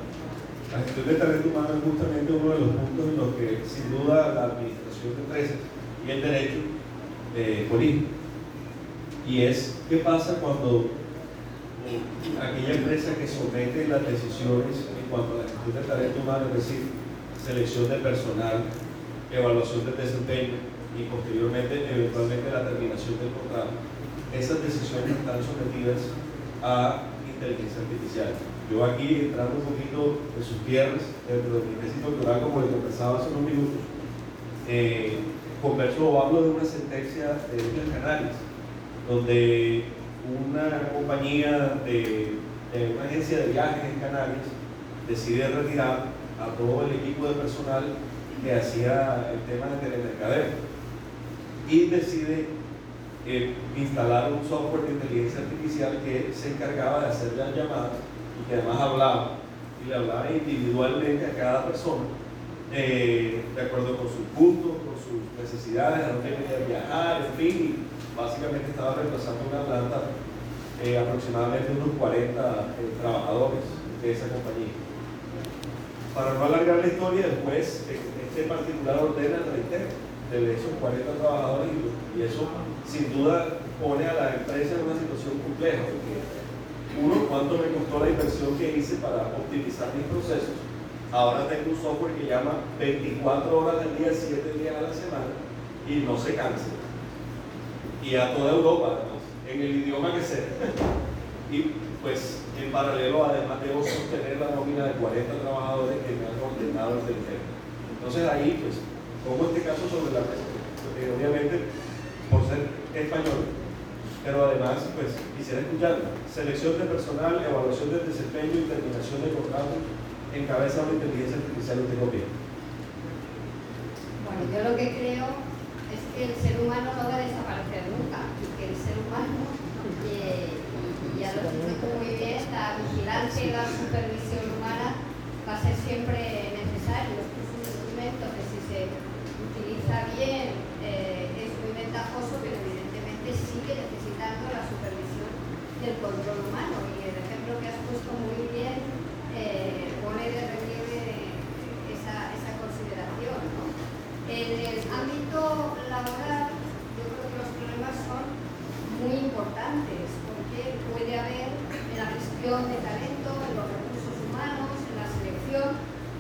La gestión del talento humano es justamente uno de los puntos en los que sin duda la administración de empresas y el derecho eh, colige. Y es qué pasa cuando aquella empresa que somete las decisiones en cuanto a la gestión del talento humano, es decir, selección de personal, evaluación del desempeño y posteriormente, eventualmente, la terminación del contrato. Esas decisiones están sometidas a inteligencia artificial. Yo aquí, entrando un poquito en sus tierras, dentro de mi tesis doctoral, como les conversaba hace unos minutos, eh, converso o hablo de una sentencia de Islas Canarias, donde una compañía de, una agencia de viajes en Canarias decide retirar a todo el equipo de personal que hacía el tema de telemercadeo y decide eh, instalar un software de inteligencia artificial que se encargaba de hacer las llamadas y que además hablaba y le hablaba individualmente a cada persona eh, de acuerdo con sus gustos, con sus necesidades, a dónde quería viajar, en fin, básicamente estaba reemplazando una planta eh, aproximadamente unos 40 eh, trabajadores de esa compañía. Para no alargar la historia, después eh, este particular ordena el reitero de esos 40 trabajadores y, y eso sin duda pone a la empresa en una situación compleja. Porque uno, cuánto me costó la inversión que hice para optimizar mis procesos. Ahora tengo un software que llama 24 horas al día, 7 días a la semana y no se cansa. Y a toda Europa, además, en el idioma que sea. y pues en paralelo, además, debo sostener la nómina de 40 trabajadores que me han ordenado el tema. Entonces ahí, pues, pongo este caso sobre la mesa. Porque obviamente, por ser español, pero además pues quisiera escuchar selección de personal, evaluación del desempeño y terminación de contrato en cabeza de inteligencia artificial de gobierno. Bueno, yo lo que creo es que el ser humano no va a desaparecer nunca y que el ser y ya lo dicho muy bien, la vigilancia y la supervisión humana va a ser siempre necesario. Es un instrumento que si se utiliza bien eh, es muy ventajoso, pero evidentemente sigue necesitando la supervisión del control humano y el ejemplo que has puesto muy bien eh, pone de relieve esa, esa consideración. ¿no? En el ámbito laboral yo creo que los problemas son muy importantes porque puede haber en la gestión de talento, en los recursos humanos, en la selección,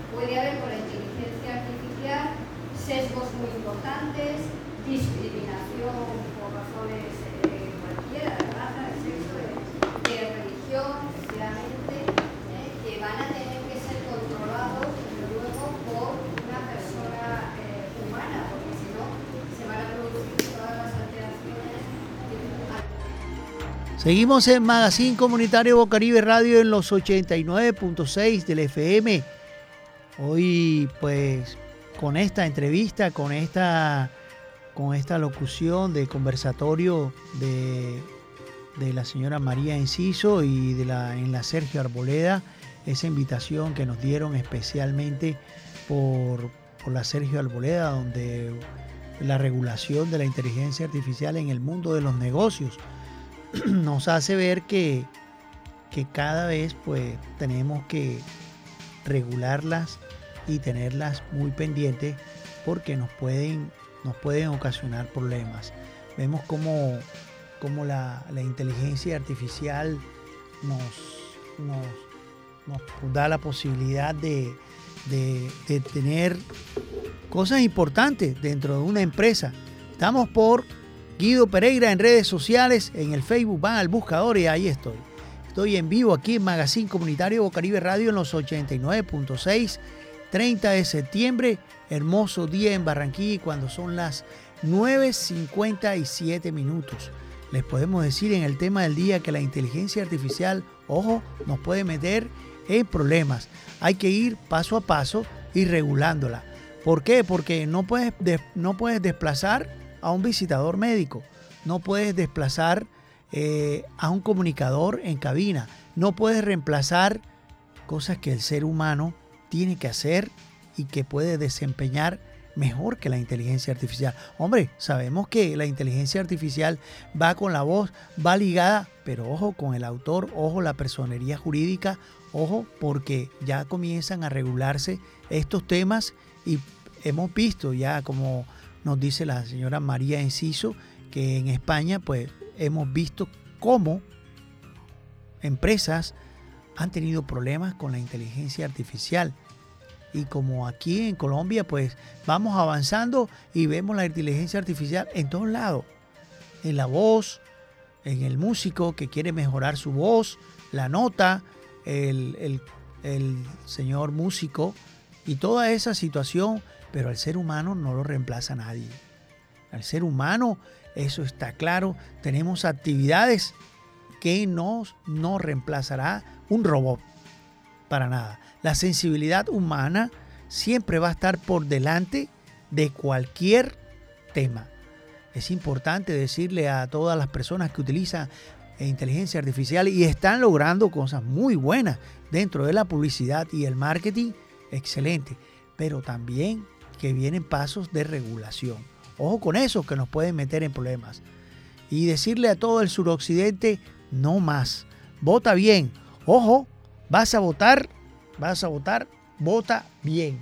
puede haber con la inteligencia artificial sesgos muy importantes, discriminación por razones de raza, de sexo, de, religión, efectivamente, eh, que van a tener que ser controlados luego por una persona eh, humana, porque si no, se van a producir todas las alteraciones. Seguimos en Magazine Comunitario Bocaribe Radio en los 89.6 del FM. Hoy, pues, con esta entrevista, con esta con esta locución de conversatorio de, de la señora María Enciso y de la, en la Sergio Arboleda, esa invitación que nos dieron especialmente por, por la Sergio Arboleda, donde la regulación de la inteligencia artificial en el mundo de los negocios nos hace ver que, que cada vez pues tenemos que regularlas y tenerlas muy pendientes porque nos pueden nos pueden ocasionar problemas. Vemos cómo, cómo la, inteligencia artificial nos, nos, da la posibilidad de, de, tener cosas importantes dentro de una empresa. Estamos por Guido Pereira en redes sociales, en el Facebook, van al buscador y ahí estoy. Estoy en vivo aquí en Magazine Comunitario Bocaribe Radio en los 89.6 30 de septiembre, hermoso día en Barranquilla cuando son las 9.57 minutos. Les podemos decir en el tema del día que la inteligencia artificial, ojo, nos puede meter en problemas. Hay que ir paso a paso y regulándola. ¿Por qué? Porque no puedes, no puedes desplazar a un visitador médico, no puedes desplazar eh, a un comunicador en cabina, no puedes reemplazar cosas que el ser humano tiene que hacer y que puede desempeñar mejor que la inteligencia artificial. Hombre, sabemos que la inteligencia artificial va con la voz, va ligada, pero ojo con el autor, ojo la personería jurídica, ojo porque ya comienzan a regularse estos temas y hemos visto ya como nos dice la señora María Enciso que en España pues hemos visto cómo empresas han tenido problemas con la inteligencia artificial. Y como aquí en Colombia, pues vamos avanzando y vemos la inteligencia artificial en todos lados. En la voz, en el músico que quiere mejorar su voz, la nota, el, el señor músico y toda esa situación, pero al ser humano no lo reemplaza nadie. Al ser humano, eso está claro, tenemos actividades que nos no reemplazará un robot. Para nada. La sensibilidad humana siempre va a estar por delante de cualquier tema. Es importante decirle a todas las personas que utilizan inteligencia artificial y están logrando cosas muy buenas dentro de la publicidad y el marketing, excelente, pero también que vienen pasos de regulación. Ojo con eso que nos pueden meter en problemas. Y decirle a todo el suroccidente, no más. Vota bien. Ojo, vas a votar, vas a votar vota bien,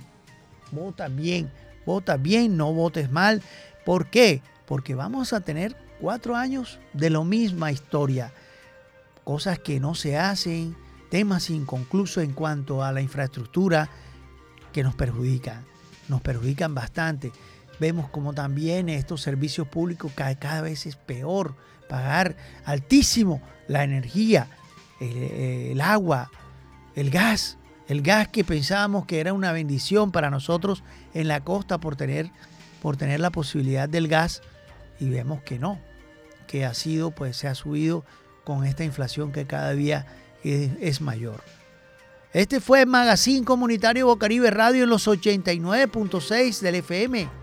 vota bien, vota bien, no votes mal. ¿Por qué? Porque vamos a tener cuatro años de la misma historia. Cosas que no se hacen, temas inconclusos en cuanto a la infraestructura que nos perjudican, nos perjudican bastante. Vemos como también estos servicios públicos cada, cada vez es peor, pagar altísimo la energía, el, el agua, el gas, el gas que pensábamos que era una bendición para nosotros en la costa por tener, por tener la posibilidad del gas y vemos que no, que ha sido, pues se ha subido con esta inflación que cada día es mayor. Este fue el Magazine Comunitario Bocaribe Radio en los 89.6 del FM.